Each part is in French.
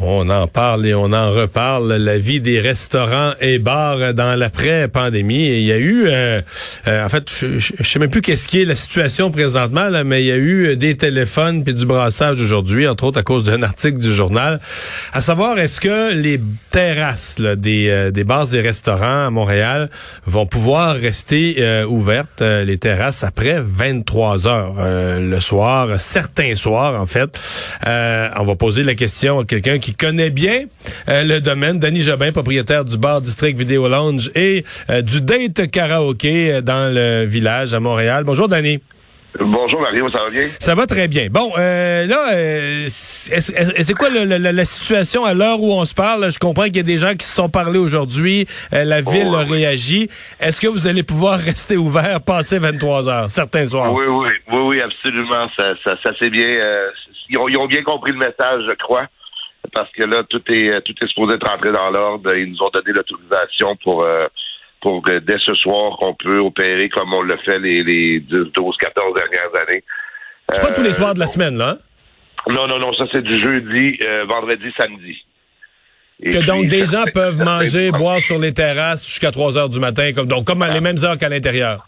On en parle et on en reparle. La vie des restaurants et bars dans l'après-pandémie. Il y a eu, euh, euh, en fait, je, je, sais même plus qu'est-ce qui est la situation présentement, là, mais il y a eu des téléphones puis du brassage aujourd'hui, entre autres à cause d'un article du journal. À savoir, est-ce que les terrasses là, des, euh, des bars et restaurants à Montréal vont pouvoir rester ouvertes, les terrasses, après 23 heures le soir, certains soirs, en fait? on va poser la question à quelqu'un qui connaît bien euh, le domaine. Danny Jobin, propriétaire du bar District Vidéo Lounge et euh, du Date Karaoke dans le village à Montréal. Bonjour, Danny. Bonjour Mario, ça va bien? Ça va très bien. Bon, euh, là, euh, c'est quoi le, la, la, situation à l'heure où on se parle? Je comprends qu'il y a des gens qui se sont parlés aujourd'hui. Euh, la ville Oh, a oui. réagi. Est-ce que vous allez pouvoir rester ouvert, passer 23 heures, certains soirs? Oui, oui, oui, oui, absolument. Ça, ça, ça c'est bien. euh, ils, ont, ils ont bien compris le message, je crois. Parce que là, tout est tout est supposé être rentré dans l'ordre. Ils nous ont donné l'autorisation pour euh, pour que dès ce soir qu'on peut opérer comme on l'a fait les, les 10, 12, 14 dernières années. C'est pas tous les Euh, soirs de la semaine, là. hein? Non, non, non, ça c'est du jeudi, euh, vendredi, samedi. Et Que puis, donc des gens peuvent manger, boire sur les terrasses jusqu'à 3 heures du matin, comme donc comme à les mêmes heures qu'à l'intérieur.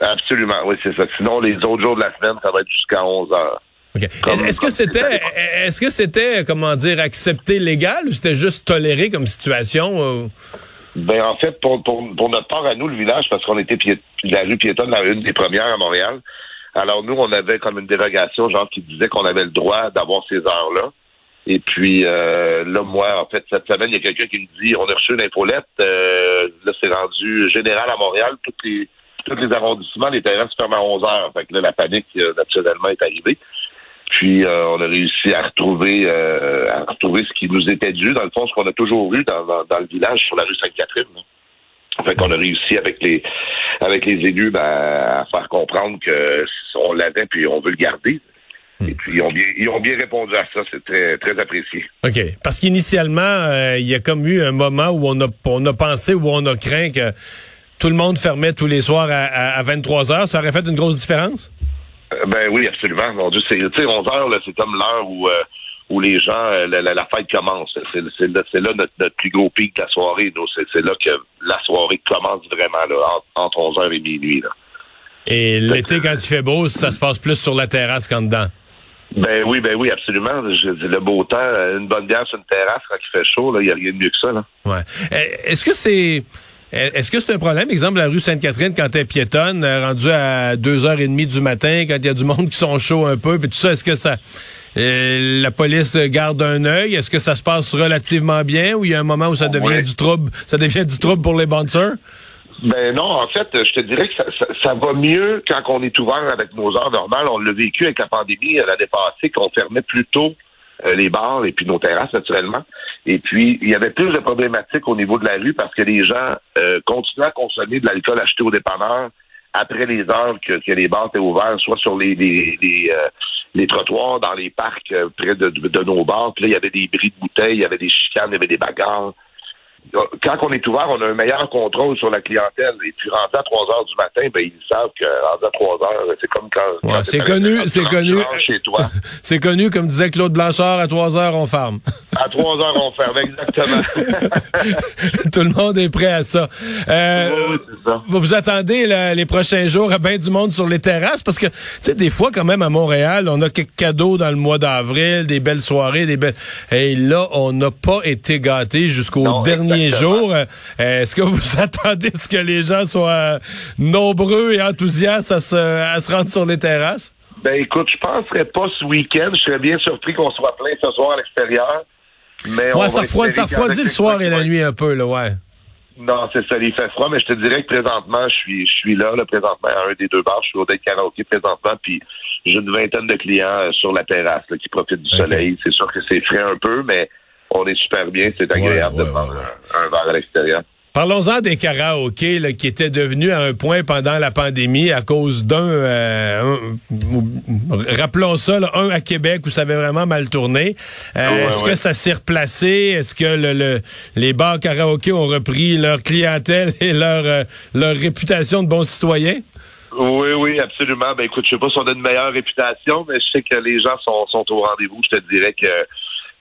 Absolument, oui, c'est ça. Sinon, les autres jours de la semaine, ça va être jusqu'à 11 heures. Est-ce que c'était est-ce que c'était comment dire accepté légal ou c'était juste toléré comme situation euh? Ben en fait, pour, pour, pour notre part à nous, le village, parce qu'on était pié- la rue piétonne, la une des premières à Montréal. Alors nous, on avait comme une dérogation, genre qui disait qu'on avait le droit d'avoir ces heures-là. Et puis euh, là, moi, en fait, cette semaine, il y a quelqu'un qui me dit on a reçu une infolette, euh, là, c'est rendu général à Montréal, tous les tous les arrondissements, les terrains se ferment à 11 heures. Fait que là, la panique, euh, naturellement, est arrivée. Puis euh, on a réussi à retrouver euh, à retrouver ce qui nous était dû, dans le fond, ce qu'on a toujours eu dans, dans, dans le village sur la rue Sainte-Catherine. Fait qu'on a réussi avec les avec les élus ben, à faire comprendre que on l'avait puis on veut le garder. Et puis ils ont bien ils ont bien répondu à ça, c'est très très apprécié. OK. Parce qu'initialement, euh, il y a comme eu un moment où on a on a pensé où on a craint que tout le monde fermait tous les soirs à, à, à 23 heures, ça aurait fait une grosse différence? Ben oui, absolument. Mon Dieu, c'est, tu sais, 11 heures, là, c'est comme l'heure où, euh, où les gens, euh, la, la- la fête commence. C'est, là, notre, notre plus gros pic de la soirée. nous. C'est, là que la soirée commence vraiment, là, entre, entre 11 heures et minuit. Là. Et l'été quand il fait beau, ça se passe plus sur la terrasse qu'en dedans. Ben oui, ben oui, absolument. Je dis, le beau temps, une bonne bière sur une terrasse quand il fait chaud, il n'y a rien de mieux que ça. Là. Ouais. Euh, Est-ce que c'est est-ce que c'est un problème, exemple, la rue Sainte-Catherine, quand t'es piétonne, euh, rendue à 2h30 du matin, quand il y a du monde qui sont chauds un peu, puis tout ça, est-ce que ça euh, la police garde un œil? Est-ce que ça se passe relativement bien ou il y a un moment où ça devient Ouais. du trouble, ça devient du trouble pour les bouncers? Ben non, en fait, je te dirais que ça, ça, ça va mieux quand on est ouvert avec nos heures normales. On l'a vécu avec la pandémie l'année passée, qu'on fermait plus tôt les bars et puis nos terrasses, naturellement. Et puis, il y avait plus de problématiques au niveau de la rue parce que les gens euh, continuaient à consommer de l'alcool acheté au dépanneur après les heures que, les bars étaient ouverts, soit sur les les, les, euh, trottoirs, dans les parcs euh, près de, de, de nos bars. Puis là, il y avait des bris de bouteilles, il y avait des chicanes, il y avait des bagarres. Quand on est ouvert, on a un meilleur contrôle sur la clientèle. Et puis, rendu à 3 heures du matin, ben, ils savent que rendu à 3 heures, c'est comme quand. Ouais, quand c'est connu, c'est connu. C'est connu, comme disait Claude Blanchard, à 3 heures, on ferme. À 3 heures, on ferme, exactement. Tout le monde est prêt à ça. Euh, Oui, ça. vous vous attendez là, les prochains jours à bien du monde sur les terrasses? Parce que, tu sais, des fois, quand même, à Montréal, on a quelques cadeaux dans le mois d'avril, des belles soirées, des belles... Et là, on n'a pas été gâtés jusqu'au dernier jour. Euh, Est-ce que vous attendez ce que les gens soient euh, nombreux et enthousiastes à se, à se rendre sur les terrasses? Ben écoute, je penserais pas ce week-end. Je serais bien surpris qu'on soit plein ce soir à l'extérieur. Mais on Ouais, ça, refroidit, ça refroidit le soir et la nuit un peu, là, ouais. Non, c'est ça, il fait froid, mais je te dirais que présentement, je suis, je suis là, là, présentement, à un des deux bars. Je suis au Deck Karaoke présentement, puis j'ai une vingtaine de clients euh, sur la terrasse là, qui profitent du soleil. C'est sûr que c'est frais un peu, mais on est super bien. C'est agréable ouais, de prendre. Un, un verre à l'extérieur. Parlons-en des karaokés là, qui étaient devenus à un point pendant la pandémie à cause d'un, euh, rappelons ça, là, un à Québec où ça avait vraiment mal tourné. Euh, Ouais, Est-ce ouais. que ça s'est replacé? Est-ce que le, le- les bars karaokés ont repris leur clientèle et leur, euh, leur réputation de bons citoyens? Oui, oui, absolument. Ben écoute, je sais pas si on a une meilleure réputation, mais je sais que les gens sont, sont au rendez-vous. Je te dirais que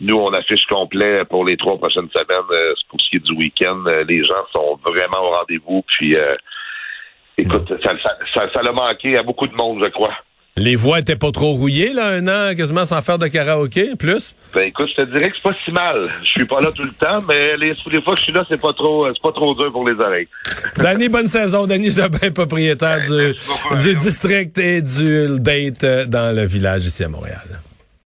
nous, on affiche complet pour les trois prochaines semaines. Euh, pour ce qui est du week-end, euh, les gens sont vraiment au rendez-vous. Puis, euh, écoute, ça, ça, ça, ça l'a manqué à beaucoup de monde, je crois. Les voix étaient pas trop rouillées, là, un an quasiment sans faire de karaoké, plus? Ben écoute, je te dirais que c'est pas si mal. Je suis pas là tout le temps, mais les, les fois que je suis là, c'est pas trop, c'est pas trop dur pour les oreilles. Danny, bonne saison. Danny Jobin, propriétaire du, beaucoup, du district et du date dans le village ici à Montréal.